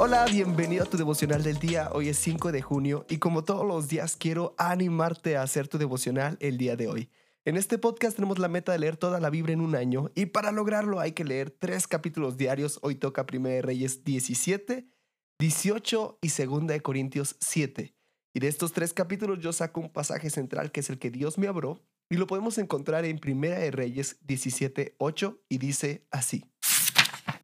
Hola, bienvenido a tu devocional del día. Hoy es 5 de junio y como todos los días quiero animarte a hacer tu devocional el día de hoy. En este podcast tenemos la meta de leer toda la Biblia en un año y para lograrlo hay que leer tres capítulos diarios. Hoy toca 1 de Reyes 17, 18 y 2 de Corintios 7. Y de estos tres capítulos yo saco un pasaje central que es el que Dios me habló y lo podemos encontrar en 1 de Reyes 17, 8 y dice así.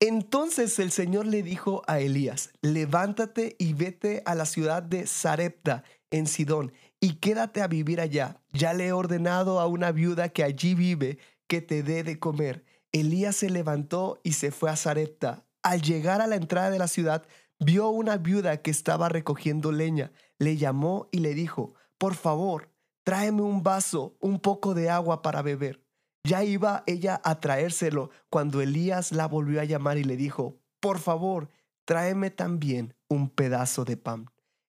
Entonces el Señor le dijo a Elías, levántate y vete a la ciudad de Sarepta en Sidón y quédate a vivir allá. Ya le he ordenado a una viuda que allí vive que te dé de comer. Elías se levantó y se fue a Sarepta. Al llegar a la entrada de la ciudad, vio una viuda que estaba recogiendo leña. Le llamó y le dijo, por favor, tráeme un vaso, un poco de agua para beber. Ya iba ella a traérselo cuando Elías la volvió a llamar y le dijo, por favor, tráeme también un pedazo de pan.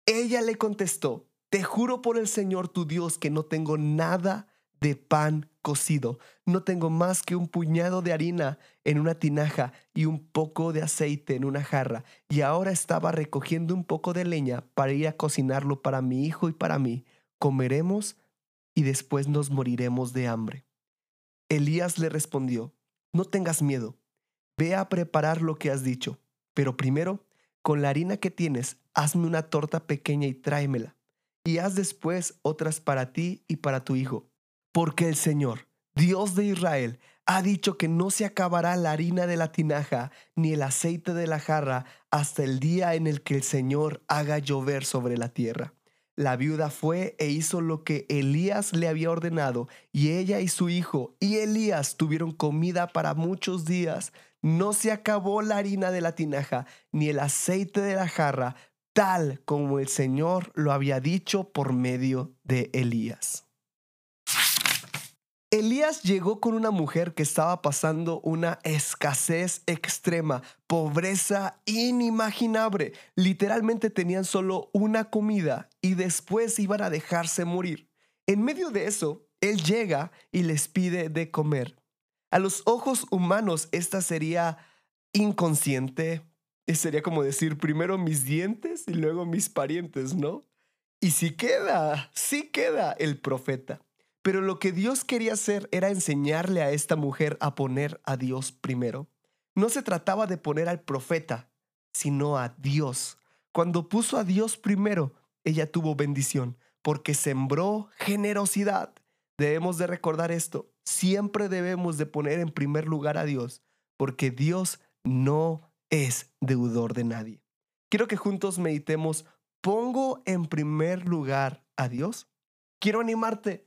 Ella le contestó, te juro por el Señor tu Dios que no tengo nada de pan cocido, no tengo más que un puñado de harina en una tinaja y un poco de aceite en una jarra, y ahora estaba recogiendo un poco de leña para ir a cocinarlo para mi hijo y para mí. Comeremos y después nos moriremos de hambre. Elías le respondió, no tengas miedo, ve a preparar lo que has dicho, pero primero, con la harina que tienes, hazme una torta pequeña y tráemela, y haz después otras para ti y para tu hijo, porque el Señor, Dios de Israel, ha dicho que no se acabará la harina de la tinaja ni el aceite de la jarra hasta el día en el que el Señor haga llover sobre la tierra. La viuda fue e hizo lo que Elías le había ordenado, y ella y su hijo y Elías tuvieron comida para muchos días. No se acabó la harina de la tinaja, ni el aceite de la jarra, tal como el Señor lo había dicho por medio de Elías. Elías llegó con una mujer que estaba pasando una escasez extrema, pobreza inimaginable. Literalmente tenían solo una comida y después iban a dejarse morir. En medio de eso, él llega y les pide de comer. A los ojos humanos esta sería inconsciente. Sería como decir primero mis dientes y luego mis parientes, ¿no? Y si queda, sí queda el profeta. Pero lo que Dios quería hacer era enseñarle a esta mujer a poner a Dios primero. No se trataba de poner al profeta, sino a Dios. Cuando puso a Dios primero, ella tuvo bendición, porque sembró generosidad. Debemos de recordar esto. Siempre debemos de poner en primer lugar a Dios, porque Dios no es deudor de nadie. Quiero que juntos meditemos, ¿pongo en primer lugar a Dios? Quiero animarte